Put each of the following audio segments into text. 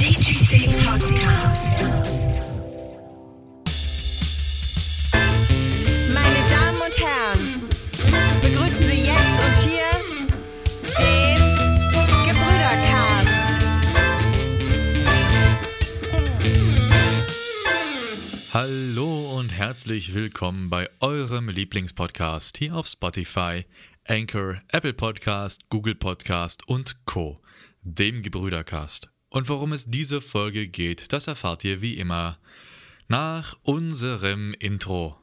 Meine Damen und Herren, begrüßen Sie jetzt und hier den Gebrüdercast. Hallo und herzlich willkommen bei eurem Lieblingspodcast hier auf Spotify, Anchor, Apple Podcast, Google Podcast und Co., dem Gebrüdercast. Und worum es diese Folge geht, das erfahrt ihr wie immer nach unserem Intro.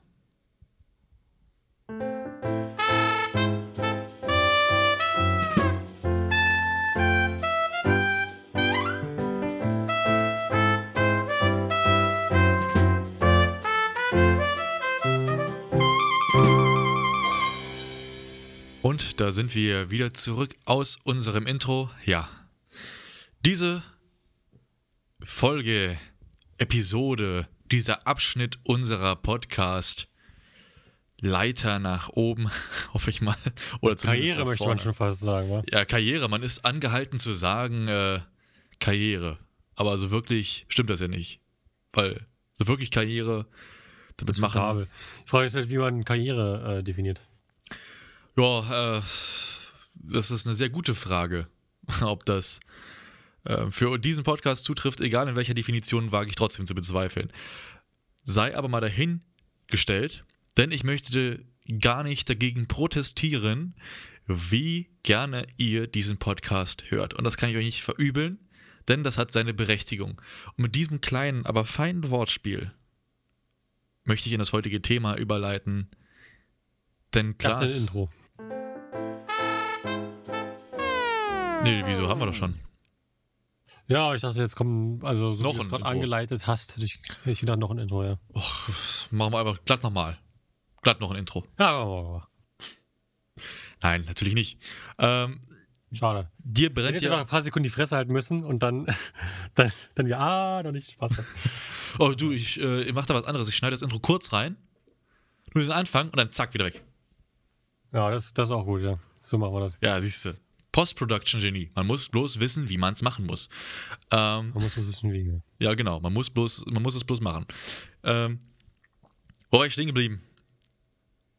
Und da sind wir wieder zurück aus unserem Intro. Ja, diese Folge, Episode, dieser Abschnitt unserer Podcast Leiter nach oben, hoffe ich mal. Oder Karriere möchte man schon fast sagen, wa? Ja, Karriere. Man ist angehalten zu sagen, äh, Karriere. Aber so wirklich stimmt das ja nicht. Weil so wirklich Karriere damit machen. Diskutabel. Ich frage mich halt, wie man Karriere äh, definiert. Ja, äh, das ist eine sehr gute Frage, ob das äh, für diesen Podcast zutrifft, egal in welcher Definition, wage ich trotzdem zu bezweifeln. Sei aber mal dahingestellt, denn ich möchte gar nicht dagegen protestieren, wie gerne ihr diesen Podcast hört. Und das kann ich euch nicht verübeln, denn das hat seine Berechtigung. Und mit diesem kleinen, aber feinen Wortspiel möchte ich in das heutige Thema überleiten. Denn klar, Intro. Nee, wieso haben wir doch schon? Ja, ich dachte, jetzt kommen, also so Noch wie du es gerade angeleitet hast, hätte ich, hätte ich gedacht, noch ein Intro, ja. Och, machen wir einfach glatt nochmal. Glatt noch ein Intro. Ja, aber- Nein, natürlich nicht. Ähm, schade. dir Ich brennt hätte einfach ja. ein paar Sekunden die Fresse halten müssen und dann, dann, dann wieder, ah, noch nicht, Spaß. Oh, du, ich, äh, ich mach da was anderes. Ich schneide das Intro kurz rein. Nur den Anfang und dann zack, wieder weg. Ja, das, das ist auch gut, ja. So machen wir das. Ja, siehst du. Post-Production-Genie. Man muss bloß wissen, wie man es machen muss. Ähm, Man muss was wissen, wie. ja. ja, genau. Man muss, bloß, man muss es bloß machen. Ähm, wo war ich stehen geblieben?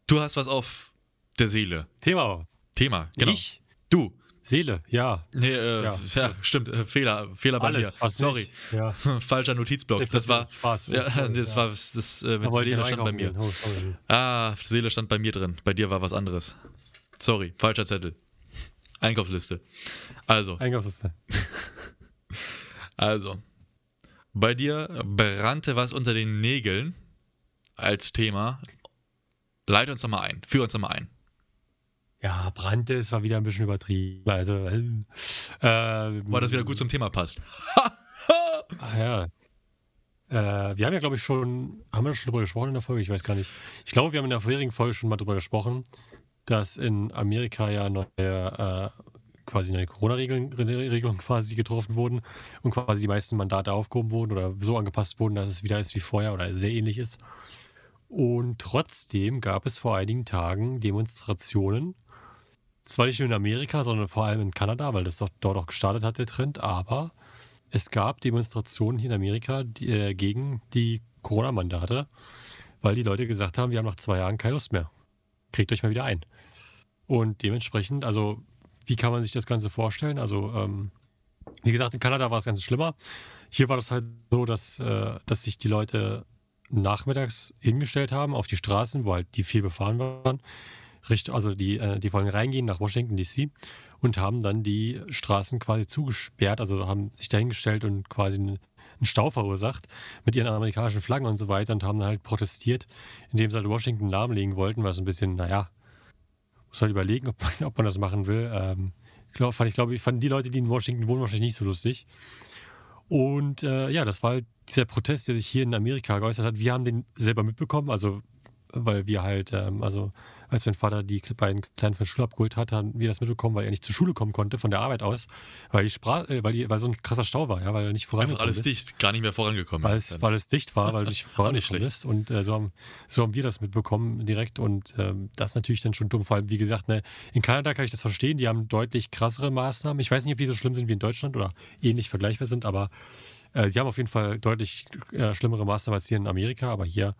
Du hast was auf der Seele. Thema. Thema, genau. Ich? Du. Seele, ja. Nee, äh, ja. Ja. stimmt. Äh, Fehler, Fehler bei Alles, mir. Sorry. Ja. Falscher Notizblock. Ich Das war. Spaß. Ja, das war das äh, Da mit Seele stand bei mir. Oh. Ah, Seele stand bei mir drin. Bei dir war was anderes. Sorry, falscher Zettel. Einkaufsliste. Also, Einkaufsliste. also. Bei dir brannte was unter den Nägeln als Thema. Leite uns doch mal ein. Führ uns doch mal ein. Ja, brannte, es war wieder ein bisschen übertrieben. Also, äh, Weil das wieder gut zum Thema passt. Ah, ja. Äh, wir haben ja, glaube ich, schon, haben wir schon drüber gesprochen in der Folge? Ich weiß gar nicht. Ich glaube, wir haben in der vorherigen Folge schon mal drüber gesprochen, dass in Amerika ja neue, äh, quasi neue Corona-Regeln Regelungen quasi getroffen wurden und quasi die meisten Mandate aufgehoben wurden oder so angepasst wurden, dass es wieder ist wie vorher oder sehr ähnlich ist. Und trotzdem gab es vor einigen Tagen Demonstrationen. Zwar nicht nur in Amerika, sondern vor allem in Kanada, weil das doch, dort auch gestartet hat, der Trend, aber es gab Demonstrationen hier in Amerika die, äh, gegen die Corona-Mandate, weil die Leute gesagt haben, wir haben nach zwei Jahren keine Lust mehr. Kriegt euch mal wieder ein. Und dementsprechend, also, wie kann man sich das Ganze vorstellen? Also, ähm, wie gesagt, in Kanada war es ganz schlimmer. Hier war das halt so, dass, äh, dass sich die Leute nachmittags hingestellt haben auf die Straßen, wo halt die viel befahren waren. Richt, also die, äh, die wollen reingehen nach Washington DC und haben dann die Straßen quasi zugesperrt, also haben sich dahingestellt und quasi einen, Stau verursacht mit ihren amerikanischen Flaggen und so weiter und haben dann halt protestiert, indem sie halt Washington lahmlegen wollten, was ein bisschen, naja, muss halt überlegen, ob man, ob man das machen will. Ähm, ich glaub, fand ich glaube, ich fanden die Leute, die in Washington wohnen, wahrscheinlich nicht so lustig. Und äh, ja, das war halt dieser Protest, der sich hier in Amerika geäußert hat. Wir haben den selber mitbekommen, also weil wir halt, ähm, also als mein Vater die beiden Kleinen von der Schule abgeholt hat, haben wir das mitbekommen, weil er nicht zur Schule kommen konnte von der Arbeit aus, weil die Spra äh, weil, die, weil so ein krasser Stau war, ja, weil er nicht Einfach vorangekommen alles ist. dicht, gar nicht mehr vorangekommen. Weil es, weil es dicht war, weil du nicht vorangekommen schlecht. bist. Und äh, so, haben, so haben wir das mitbekommen direkt. Und ähm, das ist natürlich dann schon dumm. Vor allem, wie gesagt, ne, in Kanada kann ich das verstehen. Die haben deutlich krassere Maßnahmen. Ich weiß nicht, ob die so schlimm sind wie in Deutschland oder ähnlich vergleichbar sind, aber äh, die haben auf jeden Fall deutlich äh, schlimmere Maßnahmen als hier in Amerika. Aber hier,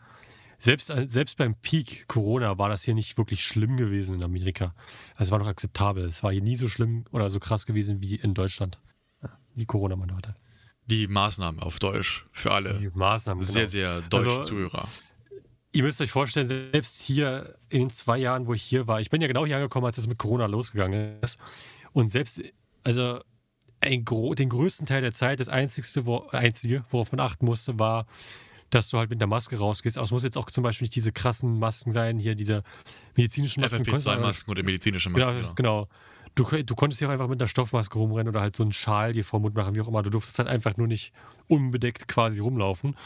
selbst, äh, selbst beim Peak Corona war das hier nicht wirklich schlimm gewesen in Amerika. Also es war noch akzeptabel. Es war hier nie so schlimm oder so krass gewesen wie in Deutschland. Die Corona-Mandate. Die Maßnahmen auf Deutsch für alle. Die Maßnahmen. Sehr, genau. sehr deutsche Also, Zuhörer. Ihr müsst euch vorstellen, selbst hier in den zwei Jahren, wo ich hier war, ich bin ja genau hier angekommen, als das mit Corona losgegangen ist. Und selbst, also ein den größten Teil der Zeit, das Einzige, wo, Einzige, worauf man achten musste, war, dass du halt mit der Maske rausgehst. Aber es muss jetzt auch zum Beispiel nicht diese krassen Masken sein, hier diese medizinischen Masken. konntest du aber- FFP2-Masken oder medizinische Genau, Masken. das Ja, ist genau. Du, du konntest ja auch einfach mit einer Stoffmaske rumrennen oder halt so einen Schal dir vor den Mund machen, wie auch immer. Du durftest halt einfach nur nicht unbedeckt quasi rumlaufen.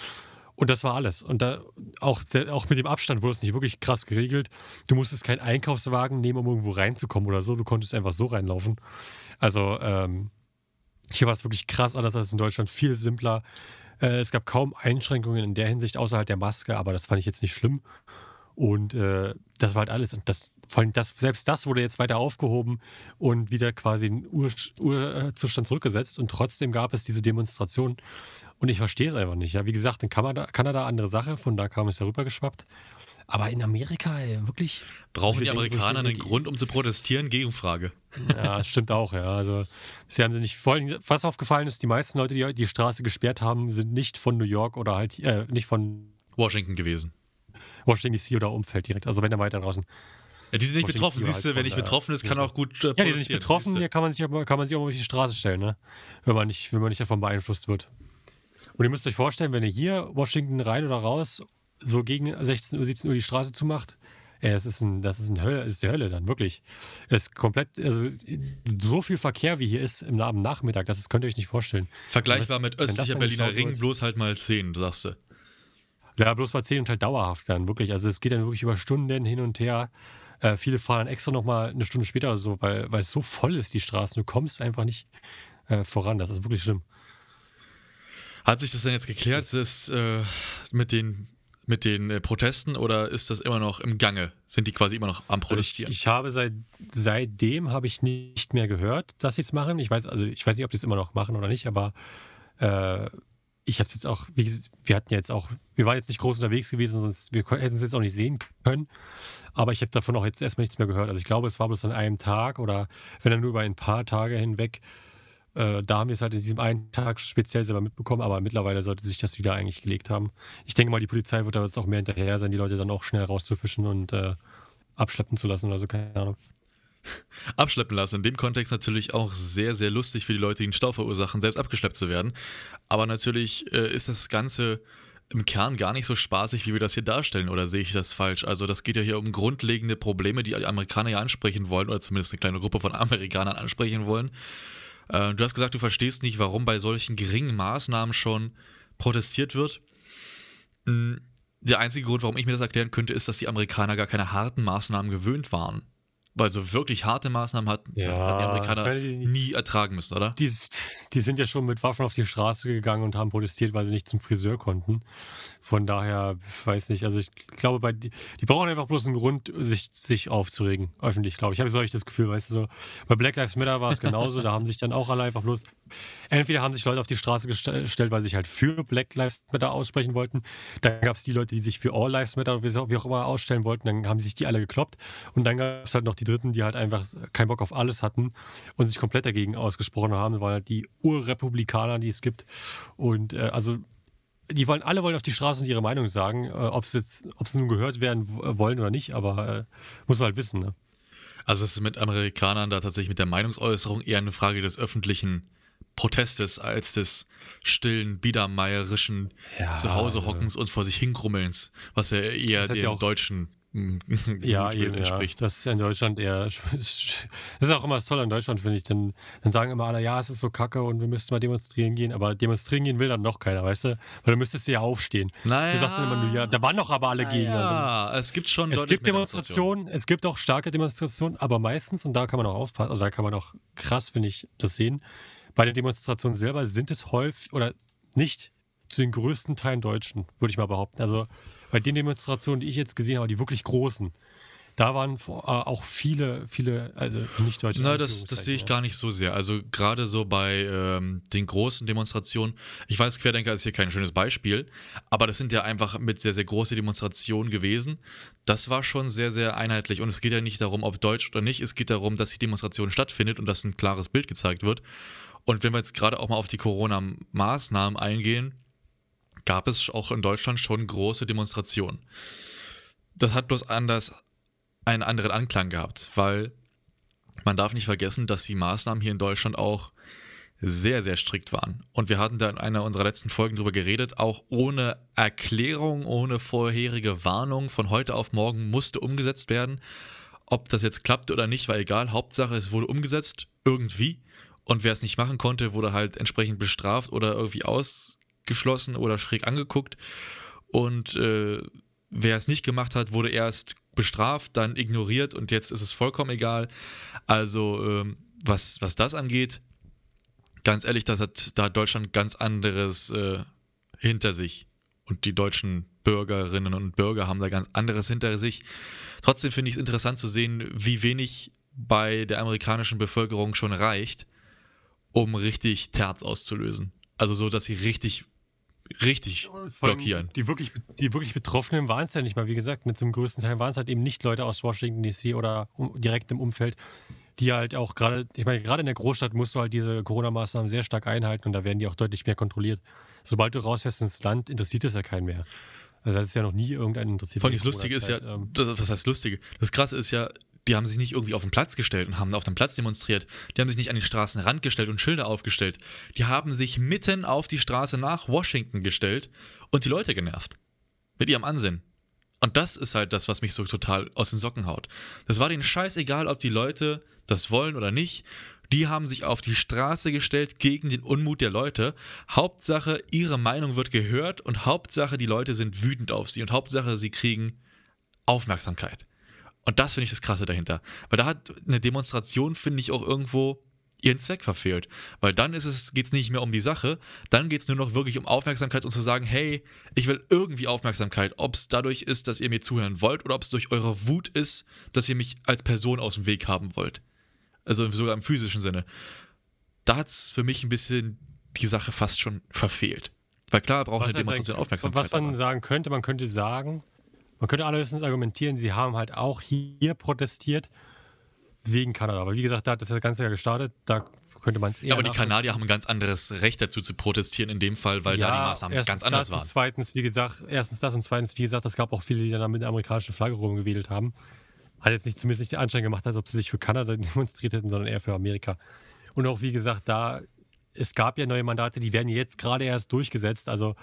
Und das war alles. Und da auch, auch mit dem Abstand wurde es nicht wirklich krass geregelt. Du musstest keinen Einkaufswagen nehmen, um irgendwo reinzukommen oder so. Du konntest einfach so reinlaufen. Also, ähm, hier war es wirklich krass anders als in Deutschland, viel simpler. Äh, es gab kaum Einschränkungen in der Hinsicht außerhalb der Maske, aber das fand ich jetzt nicht schlimm. Und äh, das war halt alles. Und das, vor allem das, selbst das wurde jetzt weiter aufgehoben und wieder quasi in Ur Urzustand zurückgesetzt. Und trotzdem gab es diese Demonstration. Und ich verstehe es einfach nicht. Ja, wie gesagt, in Kanada, Kanada andere Sache, von da kam es ja rübergeschwappt. Aber in Amerika, ey, wirklich. Brauchen die Amerikaner einen Grund, um zu protestieren? Gegenfrage. Ja, das stimmt auch, ja. Also, sie haben sie nicht. Vor allem, was aufgefallen ist, die meisten Leute, die die Straße gesperrt haben, sind nicht von New York oder halt, äh, nicht von Washington gewesen. Washington DC oder Umfeld direkt. Also, wenn dann weiter draußen. Ja, die sind nicht betroffen, siehst du, halt wenn nicht betroffen ist, kann er auch gut äh, Ja, die sind nicht betroffen, hier kann man sich, aber- kann man sich auch auf die Straße stellen, ne? Wenn man nicht, wenn man nicht davon beeinflusst wird. Und ihr müsst euch vorstellen, wenn ihr hier Washington rein oder raus so gegen 16 Uhr, 17 Uhr die Straße zumacht, ey, das ist ein, das ist ein Hölle, das ist die Hölle dann, wirklich. Es ist komplett, also so viel Verkehr wie hier ist im am Nachmittag, das ist, könnt ihr euch nicht vorstellen. Vergleichbar mit das östlicher dann Berliner Ring, wird. bloß halt mal 10, sagst du. Ja, bloß bei 10 und halt dauerhaft dann, wirklich. Also es geht dann wirklich über Stunden hin und her. Äh, viele fahren dann extra nochmal eine Stunde später oder so, weil, weil es so voll ist, die Straßen. Du kommst einfach nicht äh, voran. Das ist wirklich schlimm. Hat sich das denn jetzt geklärt, das, äh, mit den, mit den äh, Protesten oder ist das immer noch im Gange? Sind die quasi immer noch am Also ich, Protestieren? ich habe seit, seitdem habe ich nicht mehr gehört, dass sie es machen. Ich weiß, also ich weiß nicht, ob die es immer noch machen oder nicht, aber äh, ich habe es jetzt auch, wie gesagt, wir hatten ja jetzt auch, wir waren jetzt nicht groß unterwegs gewesen, sonst wir hätten es jetzt auch nicht sehen können. Aber ich habe davon auch jetzt erstmal nichts mehr gehört. Also ich glaube, es war bloß an einem Tag oder wenn dann nur über ein paar Tage hinweg. Äh, da haben wir es halt in diesem einen Tag speziell selber mitbekommen, aber mittlerweile sollte sich das wieder eigentlich gelegt haben. Ich denke mal, die Polizei wird da jetzt auch mehr hinterher sein, die Leute dann auch schnell rauszufischen und äh, abschleppen zu lassen oder so, keine Ahnung. Abschleppen lassen. In dem Kontext natürlich auch sehr, sehr lustig für die Leute, die einen Stau verursachen, selbst abgeschleppt zu werden. Aber natürlich äh, ist das Ganze im Kern gar nicht so spaßig, wie wir das hier darstellen, oder sehe ich das falsch? Also das geht ja hier um grundlegende Probleme, die die Amerikaner ja ansprechen wollen, oder zumindest eine kleine Gruppe von Amerikanern ansprechen wollen. Äh, du hast gesagt, du verstehst nicht, warum bei solchen geringen Maßnahmen schon protestiert wird. Mm, Der einzige Grund, warum ich mir das erklären könnte, ist, dass die Amerikaner gar keine harten Maßnahmen gewöhnt waren. Weil so wirklich harte Maßnahmen hatten, Ja, hatten die Amerikaner die- nie ertragen müssen, oder? Die, die sind ja schon mit Waffen auf die Straße gegangen und haben protestiert, weil sie nicht zum Friseur konnten. Von daher, ich weiß nicht, also ich glaube, bei, die, die brauchen einfach bloß einen Grund, sich, sich aufzuregen, öffentlich, glaube ich. Ich habe solch das Gefühl, weißt du, so. Bei Black Lives Matter war es genauso, da haben sich dann auch alle einfach bloß, entweder haben sich Leute auf die Straße gestell- gestellt, weil sie sich halt für Black Lives Matter aussprechen wollten. Dann gab es die Leute, die sich für All Lives Matter oder wie auch wie auch immer ausstellen wollten, dann haben sich die alle gekloppt. Und dann gab es halt noch die Dritten, die halt einfach keinen Bock auf alles hatten und sich komplett dagegen ausgesprochen haben, weil halt die Urrepublikaner, die es gibt. Und äh, also die wollen, alle wollen auf die Straße und ihre Meinung sagen, äh, ob sie jetzt, ob sie nun gehört werden wollen oder nicht, aber äh, muss man halt wissen, ne? Also es ist mit Amerikanern da tatsächlich mit der Meinungsäußerung eher eine Frage des öffentlichen Protestes als des stillen, biedermeierischen Ja, Zuhausehockens und vor sich hingrummelns, was ja eher dem ja Deutschen Ja, eben, ja. entspricht. Das ist ja in Deutschland eher. Das ist auch immer das Tolle an Deutschland, finde ich. Denn dann sagen immer alle, ja, es ist so kacke und wir müssten mal demonstrieren gehen. Aber demonstrieren gehen will dann noch keiner, weißt du? Weil dann müsstest du ja aufstehen. Naja. Du sagst dann immer nur, ja, da waren doch aber alle gegen. Und dann- Ja, es gibt schon Es gibt Demonstrationen, es gibt auch starke Demonstrationen, aber meistens, und da kann man auch aufpassen, also da kann man auch krass, finde ich, das sehen, bei den Demonstrationen selber sind es häufig oder nicht zu den größten Teilen Deutschen, würde ich mal behaupten. Also bei den Demonstrationen, die ich jetzt gesehen habe, die wirklich großen, da waren äh, auch viele, viele, also nicht deutsche. Na, das, das sehe ich Anführungszeichen, gar nicht so sehr. Also gerade so bei ähm, den großen Demonstrationen, ich weiß, Querdenker ist hier kein schönes Beispiel, aber das sind ja einfach mit sehr, sehr große Demonstrationen gewesen. Das war schon sehr, sehr einheitlich und es geht ja nicht darum, ob deutsch oder nicht, es geht darum, dass die Demonstration stattfindet und dass ein klares Bild gezeigt wird. Und wenn wir jetzt gerade auch mal auf die Corona-Maßnahmen eingehen, gab es auch in Deutschland schon große Demonstrationen. Das hat bloß anders einen anderen Anklang gehabt, weil man darf nicht vergessen, dass die Maßnahmen hier in Deutschland auch sehr, sehr strikt waren. Und wir hatten da in einer unserer letzten Folgen drüber geredet, auch ohne Erklärung, ohne vorherige Warnung von heute auf morgen musste umgesetzt werden. Ob das jetzt klappt oder nicht, war egal. Hauptsache, es wurde umgesetzt, irgendwie. Und wer es nicht machen konnte, wurde halt entsprechend bestraft oder irgendwie ausgeschlossen oder schräg angeguckt. Und äh, wer es nicht gemacht hat, wurde erst bestraft, dann ignoriert und jetzt ist es vollkommen egal. Also, ähm, was, was das angeht, ganz ehrlich, das hat, da hat Deutschland ganz anderes äh, hinter sich. Und die deutschen Bürgerinnen und Bürger haben da ganz anderes hinter sich. Trotzdem finde ich es interessant zu sehen, wie wenig bei der amerikanischen Bevölkerung schon reicht, um richtig Terz auszulösen. Also so, dass sie richtig, richtig blockieren. Die wirklich, die wirklich Betroffenen waren es ja nicht mal, wie gesagt. Ne, zum größten Teil waren es halt eben nicht Leute aus Washington DC oder um, direkt im Umfeld, die halt auch gerade, ich meine, gerade in der Großstadt musst du halt diese Corona-Maßnahmen sehr stark einhalten und da werden die auch deutlich mehr kontrolliert. Sobald du rausfährst ins Land, interessiert es ja keinen mehr. Also das ist ja noch nie irgendeinen interessiert. Vor allem das Lustige ist ja. Ähm, das, was heißt Lustige? Das Krasse ist ja, die haben sich nicht irgendwie auf den Platz gestellt und haben auf dem Platz demonstriert. Die haben sich nicht an den Straßenrand gestellt und Schilder aufgestellt. Die haben sich mitten auf die Straße nach Washington gestellt und die Leute genervt. Mit ihrem Ansinn. Und das ist halt das, was mich so total aus den Socken haut. Das war denen scheißegal, ob die Leute das wollen oder nicht. Die haben sich auf die Straße gestellt gegen den Unmut der Leute. Hauptsache, ihre Meinung wird gehört und Hauptsache, die Leute sind wütend auf sie und Hauptsache, sie kriegen Aufmerksamkeit. Und das finde ich das Krasse dahinter. Weil da hat eine Demonstration, finde ich, auch irgendwo ihren Zweck verfehlt. Weil dann ist es, geht es nicht mehr um die Sache, dann geht es nur noch wirklich um Aufmerksamkeit und zu sagen, hey, ich will irgendwie Aufmerksamkeit. Ob es dadurch ist, dass ihr mir zuhören wollt oder ob es durch eure Wut ist, dass ihr mich als Person aus dem Weg haben wollt. Also sogar im physischen Sinne. Da hat es für mich ein bisschen die Sache fast schon verfehlt. Weil klar braucht eine Demonstration Aufmerksamkeit. was man aber- sagen könnte, man könnte sagen, man könnte allerhöchstens argumentieren, sie haben halt auch hier protestiert wegen Kanada. Aber wie gesagt, da hat das Ganze ja gestartet, da könnte man es eher ja, aber die. Kanadier haben ein ganz anderes Recht dazu zu protestieren in dem Fall, weil da die Maßnahmen ganz anders das waren. Zweitens, wie gesagt, erstens das und zweitens, wie gesagt, es gab auch viele, die dann mit der amerikanischen Flagge rumgewedelt haben. Hat jetzt nicht zumindest nicht den Anschein gemacht, als ob sie sich für Kanada demonstriert hätten, sondern eher für Amerika. Und auch, wie gesagt, da, es gab ja neue Mandate, die werden jetzt gerade erst durchgesetzt. Also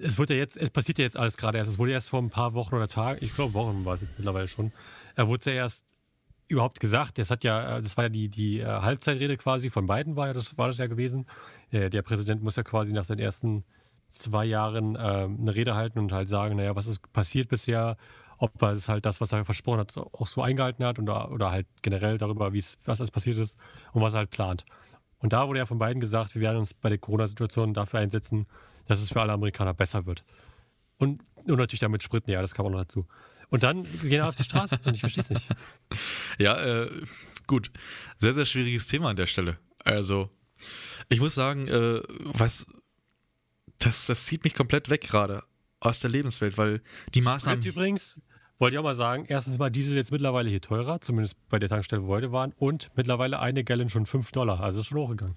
es wird ja jetzt, es passiert ja jetzt alles gerade erst. Es wurde erst vor ein paar Wochen oder Tagen, ich glaube Wochen war es jetzt mittlerweile schon, äh, wurde es ja erst überhaupt gesagt. Das hat ja, äh, das war ja die, die äh, Halbzeitrede quasi von Biden war ja, das war das ja gewesen. Äh, der Präsident muss ja quasi nach seinen ersten zwei Jahren ähm, eine Rede halten und halt sagen, naja, was ist passiert bisher, ob er es halt das, was er versprochen hat, auch so eingehalten hat oder, oder halt generell darüber, wie es, was alles passiert ist und was er halt plant. Und da wurde ja von beiden gesagt, wir werden uns bei der Corona-Situation dafür einsetzen, dass es für alle Amerikaner besser wird. Und, und natürlich damit Sprit, ja, das kam auch noch dazu. Und dann gehen wir auf die Straße und ich verstehe es nicht. Ja, äh, gut. Sehr, sehr schwieriges Thema an der Stelle. Also, ich muss sagen, äh, was, das, das zieht mich komplett weg gerade aus der Lebenswelt, weil die Maßnahmen. Sprit übrigens, wollte ich auch mal sagen, erstens mal Diesel jetzt mittlerweile hier teurer, zumindest bei der Tankstelle, wo wir heute waren, und mittlerweile eine Gallon schon 5 Dollar, also ist schon hochgegangen.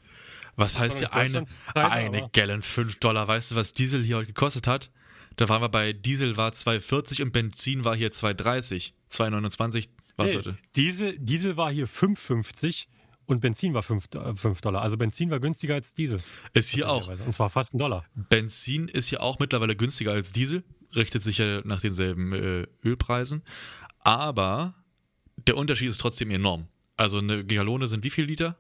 Was heißt hier eine, eine Gallon 5 Dollar? Weißt du, was Diesel hier heute gekostet hat? Da waren wir bei Diesel war 2,40 und Benzin war hier 2,30. 2,29 was Nee, heute? Diesel, Diesel war hier 5,50 und Benzin war 5, äh, 5 Dollar. Also Benzin war günstiger als Diesel. Ist hier auch. Und zwar fast ein Dollar. Benzin ist hier auch mittlerweile günstiger als Diesel. richtet sich ja nach denselben äh, Ölpreisen. Aber der Unterschied ist trotzdem enorm. Also eine Gallone sind wie viel Liter?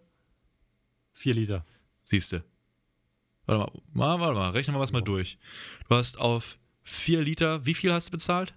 Vier Liter. Siehst du. Warte mal, warte mal, rechnen wir was mal durch. Du hast auf 4 Liter, wie viel hast du bezahlt?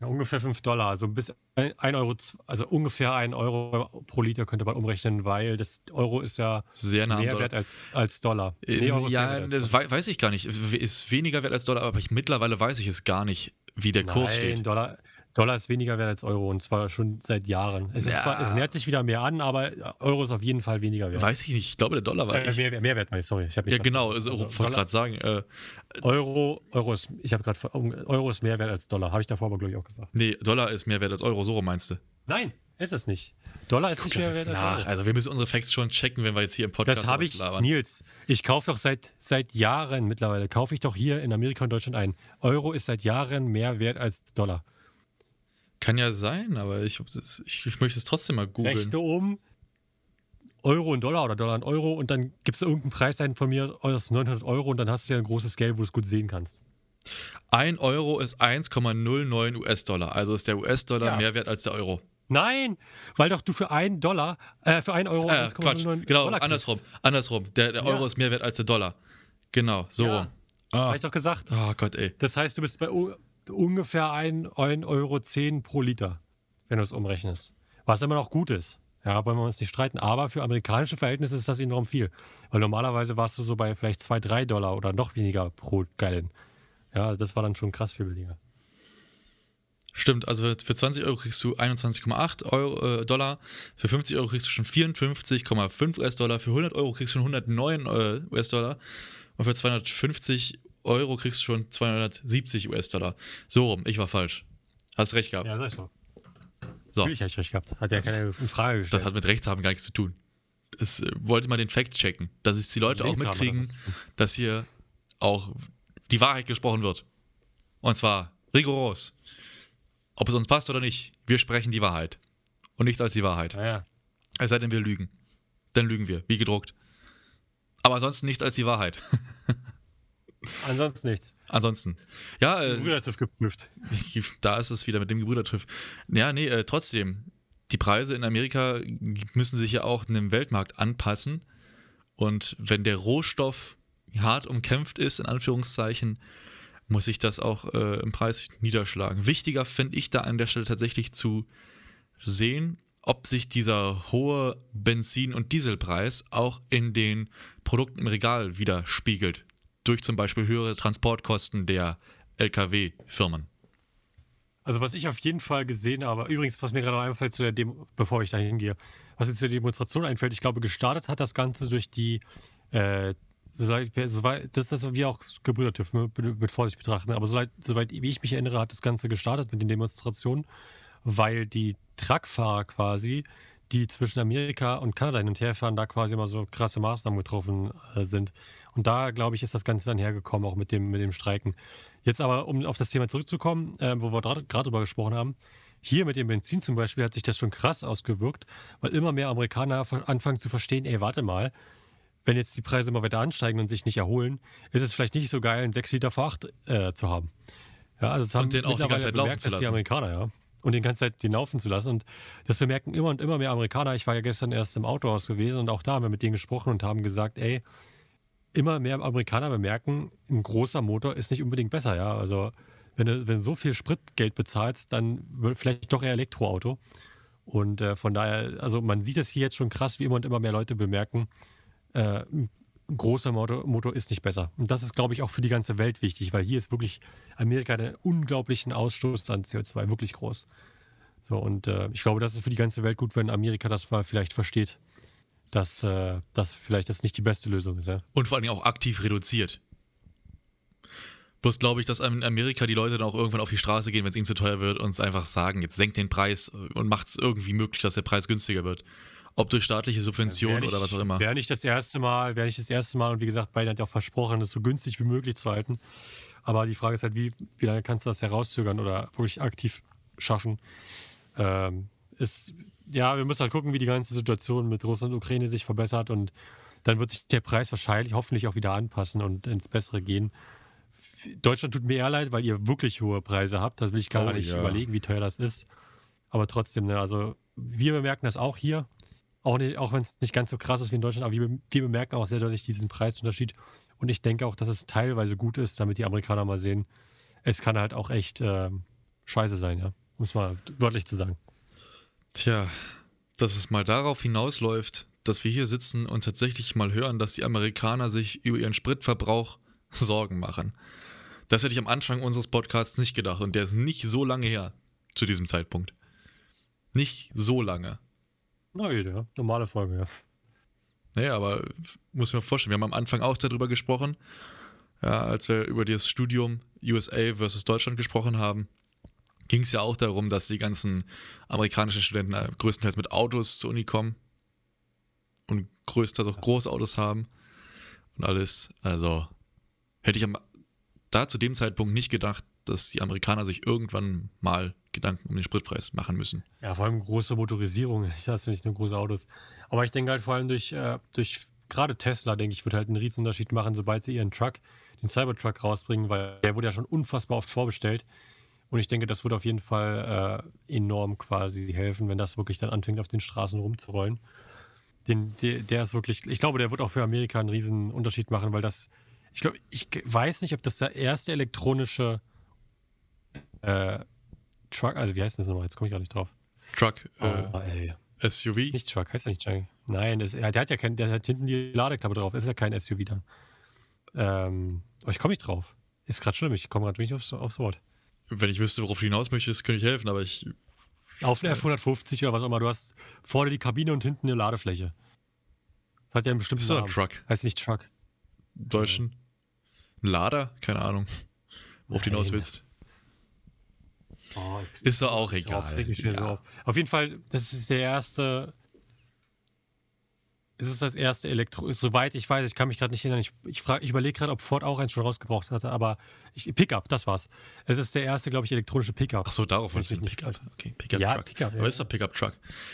Ja, ungefähr 5 Dollar, also bis 1 Euro, also ungefähr 1 Euro pro Liter könnte man umrechnen, weil das Euro ist ja Sehr nah mehr Dollar. wert als, als Dollar. Nee, ja, als das Dollar. wei- weiß ich gar nicht. Ist weniger wert als Dollar, aber ich, mittlerweile weiß ich es gar nicht, wie der Kurs Nein, steht. Dollar, Dollar ist weniger wert als Euro und zwar schon seit Jahren. Es, Ja. zwar, es nähert sich wieder mehr an, aber Euro ist auf jeden Fall weniger wert. Weiß ich nicht. Ich glaube, der Dollar war. Äh, mehr, mehr wert, meine ich, sorry. Ich ja, genau. verstanden. Also, ich Also wollte gerade sagen, äh, Euro, Euro ist, ich habe gerade, Euro ist mehr wert als Dollar. Habe ich davor aber, glaube ich, auch gesagt. nee, Dollar ist mehr wert als Euro. So meinst du? Nein, ist es nicht. Dollar ist nicht mehr wert als nach. Euro. Also, wir müssen unsere Facts schon checken, wenn wir jetzt hier im Podcast Das habe ich, labern. Nils. Ich kaufe doch seit, seit Jahren mittlerweile, kaufe ich doch hier in Amerika und Deutschland ein. Euro ist seit Jahren mehr wert als Dollar. Kann ja sein, aber ich, ich, ich möchte es trotzdem mal googeln. Rechne um Euro in Dollar oder Dollar in Euro und dann gibst du irgendeinen Preis ein von mir aus 900 Euro und dann hast du ja ein großes Geld, wo du es gut sehen kannst. Ein Euro ist 1,09 US-Dollar. Also ist der US-Dollar Ja. mehr wert als der Euro. Nein, weil doch du für einen Dollar, äh, für einen Euro Äh, Quatsch. 1,09 Genau, Dollar andersrum. Andersrum. Der, der Ja. Euro ist mehr wert als der Dollar. Genau, so Ja. rum. Ah. Habe ich doch gesagt. Oh Gott, ey. Das heißt, du bist bei ungefähr 1,10 Euro pro Liter, wenn du es umrechnest. Was immer noch gut ist. Ja, wollen wir uns nicht streiten. Aber für amerikanische Verhältnisse ist das enorm viel. Weil normalerweise warst du so bei vielleicht 2, 3 Dollar oder noch weniger pro Gallon. Ja, das war dann schon krass viel billiger. Stimmt, also für 20 Euro kriegst du 21,8 Euro, äh, Dollar, für 50 Euro kriegst du schon 54,5 US-Dollar, für 100 Euro kriegst du schon 109 äh, US-Dollar und für 250 Euro kriegst du schon 270 US-Dollar. So rum, ich war falsch. Hast recht gehabt. Ja, sag ich doch. so, Natürlich habe ich recht gehabt. Hat ja keine in Frage das gestellt. hat mit Rechtshaben gar nichts zu tun. Es äh, wollte mal den Fact checken, dass es die Leute auch mitkriegen, das dass hier auch die Wahrheit gesprochen wird. Und zwar rigoros. Ob es uns passt oder nicht, wir sprechen die Wahrheit. Und nichts als die Wahrheit. Naja. Es sei denn, wir lügen. Dann lügen wir, wie gedruckt. Aber ansonsten nichts als die Wahrheit. Ansonsten nichts. ansonsten. Ja, äh, geprüft. da ist es wieder mit dem Gebrüdertriff. Ja, nee, äh, trotzdem. Die Preise in Amerika müssen sich ja auch einem Weltmarkt anpassen. Und wenn der Rohstoff hart umkämpft ist, in Anführungszeichen, muss sich das auch äh, im Preis niederschlagen. Wichtiger finde ich da an der Stelle tatsächlich zu sehen, ob sich dieser hohe Benzin- und Dieselpreis auch in den Produkten im Regal widerspiegelt. Durch zum Beispiel höhere Transportkosten der Lkw-Firmen. Also was ich auf jeden Fall gesehen habe, übrigens, was mir gerade einfällt zu der Demo, bevor ich da hingehe, was mir zu der Demonstration einfällt, ich glaube, gestartet hat das Ganze durch die, äh, soweit, das ist wie auch Gebrüder TÜV mit, mit Vorsicht betrachten, aber soweit, soweit wie ich mich erinnere, hat das Ganze gestartet mit den Demonstrationen, weil die Truckfahrer quasi, die zwischen Amerika und Kanada hin und her fahren, da quasi immer so krasse Maßnahmen getroffen äh, sind. Und da, glaube ich, ist das Ganze dann hergekommen, auch mit dem, mit dem Streiken. Jetzt aber, um auf das Thema zurückzukommen, äh, wo wir gerade drüber gesprochen haben, hier mit dem Benzin zum Beispiel hat sich das schon krass ausgewirkt, weil immer mehr Amerikaner anfangen zu verstehen, ey, warte mal, wenn jetzt die Preise immer weiter ansteigen und sich nicht erholen, ist es vielleicht nicht so geil, einen 6 Liter V8 äh, zu haben. Ja, also das haben den auch die ganze Zeit laufen bemerkt, zu dass Die lassen. Amerikaner, ja. Und den ganze Zeit den laufen zu lassen. Und das bemerken immer und immer mehr Amerikaner. Ich war ja gestern erst im Autohaus gewesen und auch da haben wir mit denen gesprochen und haben gesagt, ey, immer mehr Amerikaner bemerken, ein großer Motor ist nicht unbedingt besser, ja. Also wenn du, wenn du so viel Spritgeld bezahlst, dann vielleicht doch eher Elektroauto. Und äh, von daher, also man sieht es hier jetzt schon krass, wie immer und immer mehr Leute bemerken, äh, ein großer Motor, Motor ist nicht besser. Und das ist, glaube ich, auch für die ganze Welt wichtig, weil hier ist wirklich Amerika einen unglaublichen Ausstoß an CO2, wirklich groß. So, und äh, ich glaube, das ist für die ganze Welt gut, wenn Amerika das mal vielleicht versteht, dass äh, das vielleicht das nicht die beste Lösung ist. Ja? Und vor allem auch aktiv reduziert. Bloß glaube ich, dass in Amerika die Leute dann auch irgendwann auf die Straße gehen, wenn es ihnen zu teuer wird und es einfach sagen, jetzt senkt den Preis und macht es irgendwie möglich, dass der Preis günstiger wird. Ob durch staatliche Subventionen Wäre oder was auch immer. Wäre nicht das erste Mal, wäre nicht das erste Mal und wie gesagt, Biden hat ja auch versprochen, das so günstig wie möglich zu halten. Aber die Frage ist halt, wie, wie lange kannst du das herauszögern oder wirklich aktiv schaffen? Ähm, ist, ja, wir müssen halt gucken, wie die ganze Situation mit Russland und Ukraine sich verbessert und dann wird sich der Preis wahrscheinlich hoffentlich auch wieder anpassen und ins Bessere gehen Deutschland tut mir eher leid, weil ihr wirklich hohe Preise habt. Das will ich gar Oh, nicht ja. überlegen, wie teuer das ist. Aber trotzdem, ne, also wir bemerken das auch hier. Auch, nicht- auch wenn es nicht ganz so krass ist wie in Deutschland, aber wir, wir bemerken auch sehr deutlich diesen Preisunterschied. Und ich denke auch, dass es teilweise gut ist, damit die Amerikaner mal sehen, es kann halt auch echt ähm, scheiße sein, ja. Um es mal wörtlich zu sagen. Tja, dass es mal darauf hinausläuft, dass wir hier sitzen und tatsächlich mal hören, dass die Amerikaner sich über ihren Spritverbrauch Sorgen machen. Das hätte ich am Anfang unseres Podcasts nicht gedacht und der ist nicht so lange her zu diesem Zeitpunkt. Nicht so lange. Na, ja, normale Folge, ja. Naja, aber muss mir vorstellen, wir haben am Anfang auch darüber gesprochen, ja, als wir über das Studium USA versus Deutschland gesprochen haben, ging es ja auch darum, dass die ganzen amerikanischen Studenten äh, größtenteils mit Autos zur Uni kommen und größtenteils auch Großautos haben und alles. Also hätte ich am, da zu dem Zeitpunkt nicht gedacht, dass die Amerikaner sich irgendwann mal Gedanken um den Spritpreis machen müssen. Ja, vor allem große Motorisierung. Ich hasse nicht nur große Autos. Aber ich denke halt vor allem durch, äh, durch gerade Tesla, denke ich, wird halt einen riesen Unterschied machen, sobald sie ihren Truck, den Cybertruck rausbringen, weil der wurde ja schon unfassbar oft vorbestellt. Und ich denke, das wird auf jeden Fall äh, enorm quasi helfen, wenn das wirklich dann anfängt, auf den Straßen rumzurollen. Den, der, der ist wirklich, ich glaube, der wird auch für Amerika einen riesen Unterschied machen, weil das, ich glaube, ich weiß nicht, ob das der erste elektronische äh, Truck, also wie heißt das nochmal? Jetzt komme ich gar nicht drauf. Truck, Oh, ey. äh, SUV. Nicht Truck, heißt ja nicht Truck. Nein, das, der hat ja kein, der hat hinten die Ladeklappe drauf. Das ist ja kein SUV dann. Ähm, aber ich komme nicht drauf. Ist gerade schlimm, ich komme gerade nicht aufs, aufs Wort. Wenn ich wüsste, worauf du hinaus möchtest, könnte ich helfen, aber ich Auf eine F150 oder was auch immer. Du hast vorne die Kabine und hinten eine Ladefläche. Das hat ja einen bestimmten Ist doch ein Namen. Truck. Heißt nicht Truck. Deutschen. Ein Lader? Keine Ahnung. Worauf du hinaus willst. Oh, Ist doch auch egal. mich wieder so Ja. auf. auf jeden Fall, das ist der erste. Es ist das erste Elektro. Soweit ich weiß, ich kann mich gerade nicht erinnern. Ich, ich, frag- ich überlege gerade, ob Ford auch eins schon rausgebracht hatte, aber ich, Pickup, das war's. Es ist der erste, glaube ich, elektronische Pickup. Ach so, darauf einen ich mich Pickup. Okay, Pickup Ja, Truck. Pickup, ja, aber ist doch Pickup Truck.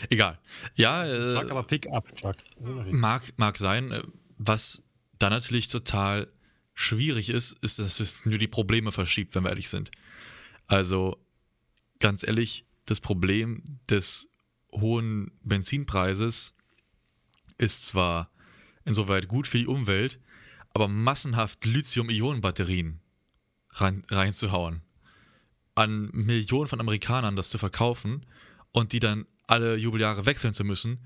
Egal. Ja, Truck, äh, aber Pickup-Truck. Das ist ein Unterschied. mag, mag sein. Äh, Was da natürlich total schwierig ist, ist, dass es nur die Probleme verschiebt, wenn wir ehrlich sind. Also, ganz ehrlich, das Problem des hohen Benzinpreises ist zwar insoweit gut für die Umwelt, aber massenhaft Lithium-Ionen-Batterien rein, reinzuhauen, an Millionen von Amerikanern das zu verkaufen und die dann alle Jubeljahre wechseln zu müssen,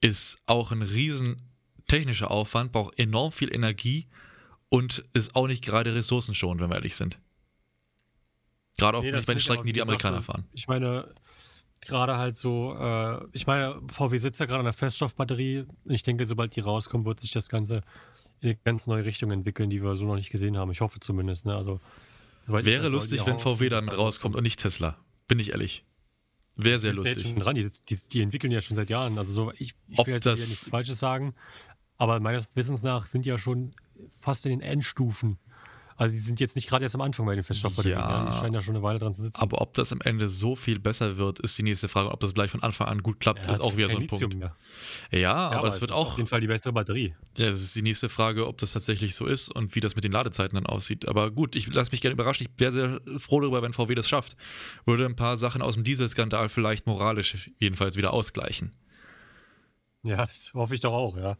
ist auch ein riesen technischer Aufwand, braucht enorm viel Energie und ist auch nicht gerade ressourcenschonend, wenn wir ehrlich sind. Gerade auch Nee, nicht bei den Strecken, die die Sache. Amerikaner fahren. Ich meine, gerade halt so, äh, ich meine, VW sitzt ja gerade an der Feststoffbatterie. Ich denke, sobald die rauskommen, wird sich das Ganze in eine ganz neue Richtung entwickeln, die wir so noch nicht gesehen haben. Ich hoffe zumindest. Ne? Also, Wäre weiß, lustig, wenn VW damit rauskommt und nicht Tesla. Bin ich ehrlich. Wäre sehr lustig. schon dran. Die, die, die entwickeln ja schon seit Jahren. Also so, ich, ich will jetzt nichts Falsches sagen, aber meines Wissens nach sind die ja schon fast in den Endstufen. Also sie sind jetzt nicht gerade jetzt am Anfang bei den Feststoffbatterien. Ja. Ja. Die scheinen ja schon eine Weile dran zu sitzen. Aber ob das am Ende so viel besser wird, ist die nächste Frage. Ob das gleich von Anfang an gut klappt, Ja, ist auch wieder so ein Punkt. Lithium mehr. Ja, Ja, aber das es wird ist auch. auf jeden Fall die bessere Batterie. Ja, das ist die nächste Frage, ob das tatsächlich so ist und wie das mit den Ladezeiten dann aussieht. Aber gut, ich lasse mich gerne überraschen. Ich wäre sehr froh darüber, wenn VW das schafft. Würde ein paar Sachen aus dem Dieselskandal vielleicht moralisch jedenfalls wieder ausgleichen. Ja, das hoffe ich doch auch, ja.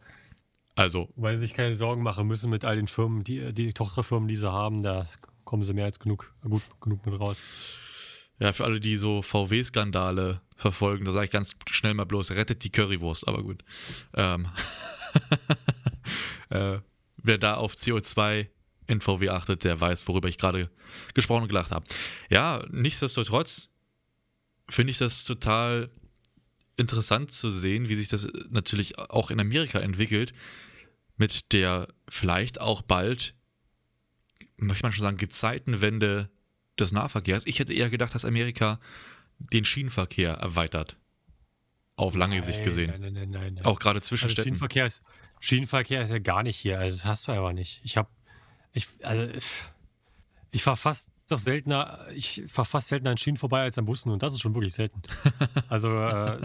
Also, Weil sie sich keine Sorgen machen müssen mit all den Firmen, die, die Tochterfirmen, die sie haben, da kommen sie mehr als genug, gut genug mit raus. ja, für alle, die so VW-Skandale verfolgen, da sage ich ganz schnell mal bloß, rettet die Currywurst, aber gut. Ähm, äh, wer da auf CO2 in VW achtet, der weiß, worüber ich gerade gesprochen und gelacht habe. Ja, nichtsdestotrotz finde ich das total interessant zu sehen, wie sich das natürlich auch in Amerika entwickelt, mit der vielleicht auch bald, möchte man schon sagen, Gezeitenwende des Nahverkehrs. Ich hätte eher gedacht, dass Amerika den Schienenverkehr erweitert. Auf lange Sicht gesehen. Nein, nein, nein, nein. nein. Auch gerade zwischen also Städten. Schienenverkehr ist, Schienenverkehr ist ja gar nicht hier. Also das hast du aber nicht. Ich habe, ich, also, ich fahre fast noch seltener, ich fahre fast seltener an Schienen vorbei als an Bussen und das ist schon wirklich selten. Also äh,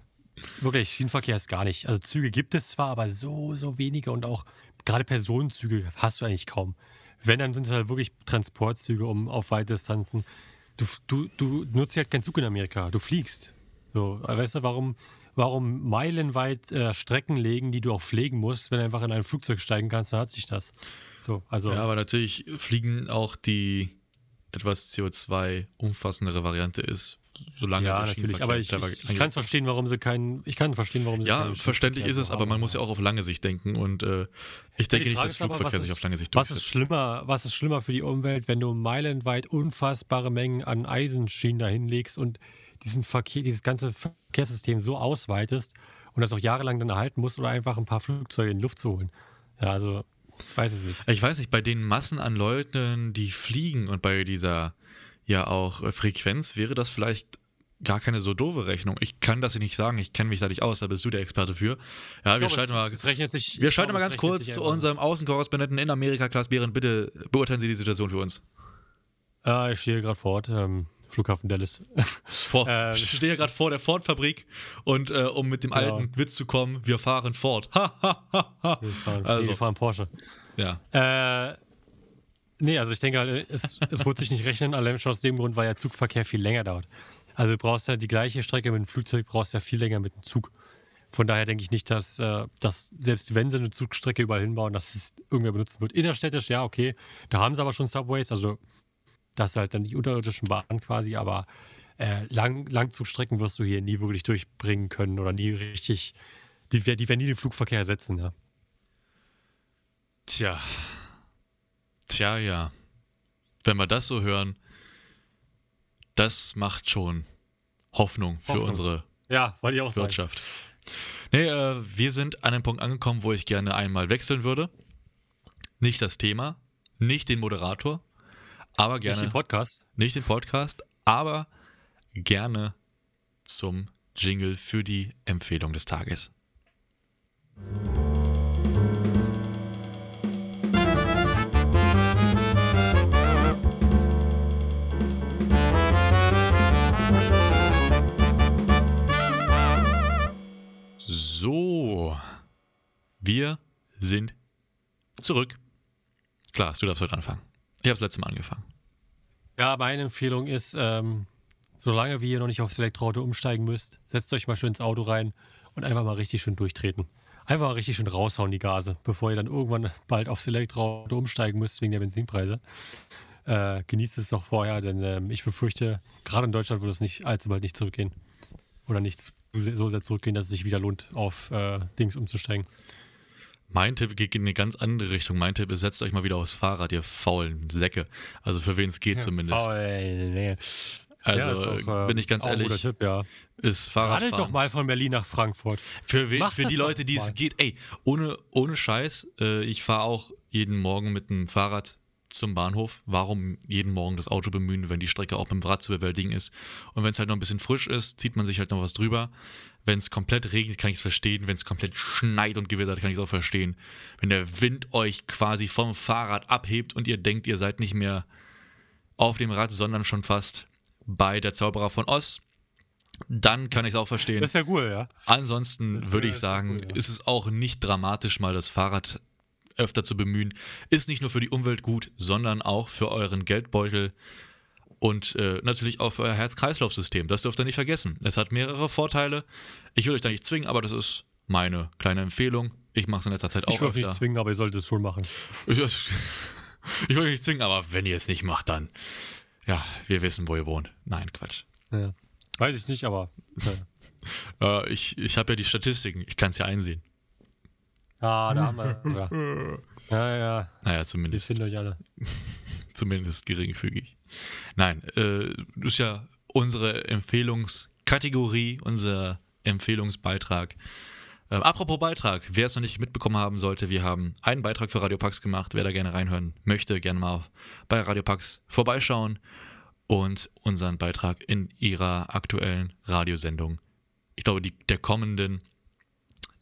wirklich, Schienenverkehr ist gar nicht. Also Züge gibt es zwar, aber so, so wenige und auch gerade Personenzüge hast du eigentlich kaum. wenn, dann sind es halt wirklich Transportzüge um auf weite Distanzen. Du, du, du nutzt halt keinen Zug in Amerika, du fliegst. So, weißt du, warum, warum meilenweit äh, Strecken legen, die du auch pflegen musst, wenn du einfach in ein Flugzeug steigen kannst, dann hat sich das. So, also. Ja, aber natürlich fliegen auch die etwas CO2 umfassendere Variante ist, solange ja, natürlich, aber ich, ich, ich kann es verstehen, warum sie keinen, ich kann verstehen, warum sie Ja, verständlich ist es, aber man muss ja auch auf lange Sicht denken und äh, ich denke nicht, dass Flugverkehr sich auf lange Sicht Was ist durchsetzt. schlimmer, was ist schlimmer für die Umwelt, wenn du meilenweit unfassbare Mengen an Eisenschienen dahin legst und diesen Verkehr, dieses ganze Verkehrssystem so ausweitest und das auch jahrelang dann erhalten musst oder einfach ein paar Flugzeuge in die Luft zu holen? Ja, also, weiß es nicht. Ich weiß nicht, bei den Massen an Leuten, die fliegen und bei dieser ja auch äh, Frequenz wäre das vielleicht gar keine so doofe Rechnung. Ich kann das nicht sagen, ich kenne mich da nicht aus, da bist du der Experte für. Ja, wir Ich glaube, schalten es, mal, es rechnet sich. wir schalten mal es ganz rechnet kurz sich zu unserem Außenkorrespondenten in Amerika, Klaas Behrend. Bitte beurteilen Sie die Situation für uns. Ah, ich stehe gerade vor Ort, ähm, Flughafen Dallas. Vor, Ähm. ich stehe gerade vor der Ford-Fabrik und äh, um mit dem Genau. alten Witz zu kommen, wir fahren Ford. Ha, ha, ha, ha. Wir fahren, Also. nee, wir fahren Porsche. Ja, Äh, nee, also ich denke halt, es, es wird sich nicht rechnen, allein schon aus dem Grund, weil der Zugverkehr viel länger dauert. Also du brauchst ja die gleiche Strecke mit dem Flugzeug, brauchst ja viel länger mit dem Zug. Von daher denke ich nicht, dass, äh, dass selbst wenn sie eine Zugstrecke überall hinbauen, dass es irgendwer benutzen wird. Innerstädtisch, ja, okay. Da haben sie aber schon Subways, also das ist halt dann die unterirdischen Bahnen quasi, aber äh, Lang Langzugstrecken wirst du hier nie wirklich durchbringen können oder nie richtig, die, die werden nie den Flugverkehr ersetzen, ja. tja. Tja, ja. Wenn wir das so hören, das macht schon Hoffnung für Hoffnung. unsere Ja, auch sagen. Wirtschaft. Nee, äh, wir sind an einem Punkt angekommen, wo ich gerne einmal wechseln würde. Nicht das Thema, nicht den Moderator, aber Nicht gerne den Podcast. nicht den Podcast, aber gerne zum Jingle für die Empfehlung des Tages. So, wir sind zurück. Klaas, du darfst heute anfangen. Ich habe das letzte Mal angefangen. Ja, meine Empfehlung ist, ähm, solange ihr noch nicht aufs Elektroauto umsteigen müsst, setzt euch mal schön ins Auto rein und einfach mal richtig schön durchtreten. Einfach mal richtig schön raushauen, die Gase, bevor ihr dann irgendwann bald aufs Elektroauto umsteigen müsst wegen der Benzinpreise. Äh, genießt es doch vorher, denn ähm, ich befürchte, gerade in Deutschland wird es nicht allzu bald nicht zurückgehen. Oder nicht so sehr- so sehr zurückgehen, dass es sich wieder lohnt, auf äh, Dings umzusteigen. Mein Tipp geht in eine ganz andere Richtung. Mein Tipp ist, setzt euch mal wieder aufs Fahrrad, ihr faulen Säcke. Also für wen es geht zumindest. Faul, nee. Also Ja, auch, äh, bin ich ganz ehrlich, Tipp, ja. ist Radelt Fahrradfahren. doch mal von Berlin nach Frankfurt. Für, wen, für die Leute, die mal. es geht. Ey, ohne, ohne Scheiß, äh, ich fahre auch jeden Morgen mit dem Fahrrad zum Bahnhof. Warum jeden Morgen das Auto bemühen, wenn die Strecke auch mit dem Rad zu bewältigen ist? Und wenn es halt noch ein bisschen frisch ist, zieht man sich halt noch was drüber. Wenn es komplett regnet, kann ich es verstehen. Wenn es komplett schneit und gewittert, kann ich es auch verstehen. Wenn der Wind euch quasi vom Fahrrad abhebt und ihr denkt, ihr seid nicht mehr auf dem Rad, sondern schon fast bei der Zauberer von Oz, dann kann ich es auch verstehen. Das wäre cool, ja. Ansonsten würde ich sagen, cool, ja. ist es auch nicht dramatisch, mal das Fahrrad öfter zu bemühen. Ist nicht nur für die Umwelt gut, sondern auch für euren Geldbeutel und äh, natürlich auch für euer Herz-Kreislauf-System. Das dürft ihr nicht vergessen. Es hat mehrere Vorteile. Ich will euch da nicht zwingen, aber das ist meine kleine Empfehlung. Ich mache es in letzter Zeit auch Ich will euch nicht zwingen, aber ihr solltet es schon machen. Ich, ich will euch nicht zwingen, aber wenn ihr es nicht macht, dann ja, wir wissen, wo ihr wohnt. Nein, Quatsch. Ja. Weiß ich nicht, aber. Ja, Äh, ich ich habe ja die Statistiken. Ich kann es ja einsehen. ah, da haben wir. Ja, ja, ja. Naja, Wir zumindest. sind euch alle. zumindest geringfügig. Nein, äh, ist ja unsere Empfehlungskategorie, unser Empfehlungsbeitrag. Ähm, apropos Beitrag, wer es noch nicht mitbekommen haben sollte, wir haben einen Beitrag für Radio Pax gemacht. Wer da gerne reinhören möchte, gerne mal bei Radio Pax vorbeischauen und unseren Beitrag in ihrer aktuellen Radiosendung, ich glaube, die, der kommenden,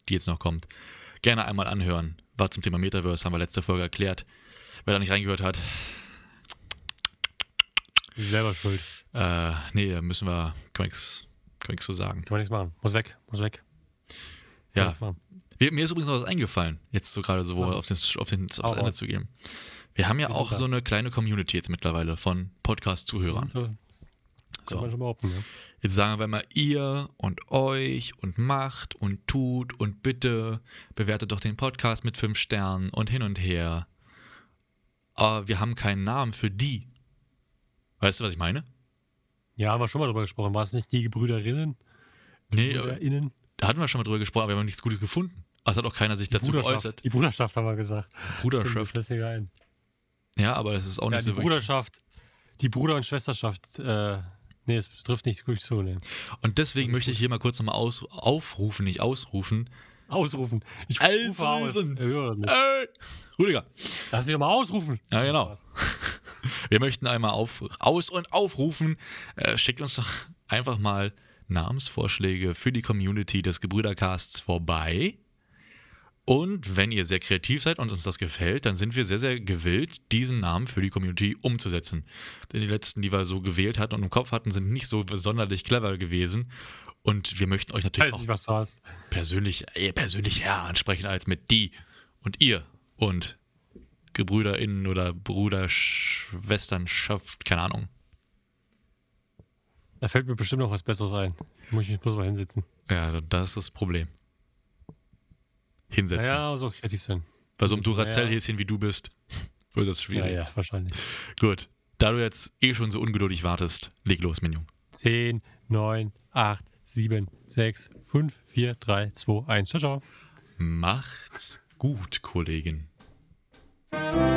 die jetzt noch kommt, gerne einmal anhören. War zum Thema Metaverse, haben wir letzte Folge erklärt. Wer da nicht reingehört hat, Selber schuld. äh, nee, müssen wir, kann nichts kann nix so sagen. Kann man nichts machen. Muss weg. Muss weg. Kann Ja, nichts machen. mir, ist übrigens noch was eingefallen, jetzt so gerade so Was? auf den, auf den, aufs Hau Ende raus. zu gehen. Wir haben ja Wir auch da. so eine kleine Community jetzt mittlerweile von Podcast-Zuhörern. So, kann So. man schon behaupten, ja. Jetzt sagen wir mal ihr und euch und macht und tut und bitte bewertet doch den Podcast mit fünf Sternen und hin und her. Aber wir haben keinen Namen für die. Weißt du, was ich meine? Ja, haben wir schon mal drüber gesprochen. War es nicht die Gebrüderinnen? Nee, äh, Brüderinnen? da hatten wir schon mal drüber gesprochen, aber wir haben nichts Gutes gefunden. Also hat auch keiner sich dazu Bruderschaft. geäußert. Die Bruderschaft haben wir gesagt. Stimmt, Bruderschaft. das lässt sich ein. Ja, aber das ist auch Ja, nicht die so wichtig. Bruderschaft, die Bruder- und Schwesterschaft, äh, nee, es trifft nicht gut zu, ne. Und deswegen möchte ich hier mal kurz nochmal aus, aufrufen, nicht ausrufen. Ausrufen. Ich Ausrufen. rufe aus. Ey! Rüdiger. Lass mich doch mal ausrufen. Ja, genau. Wir möchten einmal auf, aus- und aufrufen. Äh, schickt uns doch einfach mal Namensvorschläge für die Community des Gebrüdercasts vorbei. Und wenn ihr sehr kreativ seid und uns das gefällt, dann sind wir sehr, sehr gewillt, diesen Namen für die Community umzusetzen. Denn die letzten, die wir so gewählt hatten und im Kopf hatten, sind nicht so sonderlich clever gewesen. Und wir möchten euch natürlich auch persönlich, äh, persönlich eher ansprechen als mit die und ihr und GebrüderInnen oder Bruderschwesternschaft, keine Ahnung. Da fällt mir bestimmt noch was Besseres ein. Muss ich mich bloß mal hinsetzen. Ja, das ist das Problem. Hinsetzen. Naja, aber so kreativ sein. Bei so einem Ja. Duracell-Häschen wie du bist, wird das Ja, schwierig. ja, wahrscheinlich. Gut. Da du jetzt eh schon so ungeduldig wartest, leg los, Minion. 10, 9, 8, 7, 6, 5, 4, 3, 2, 1. Ciao, ciao. Macht's gut, Kollegin. Thank you.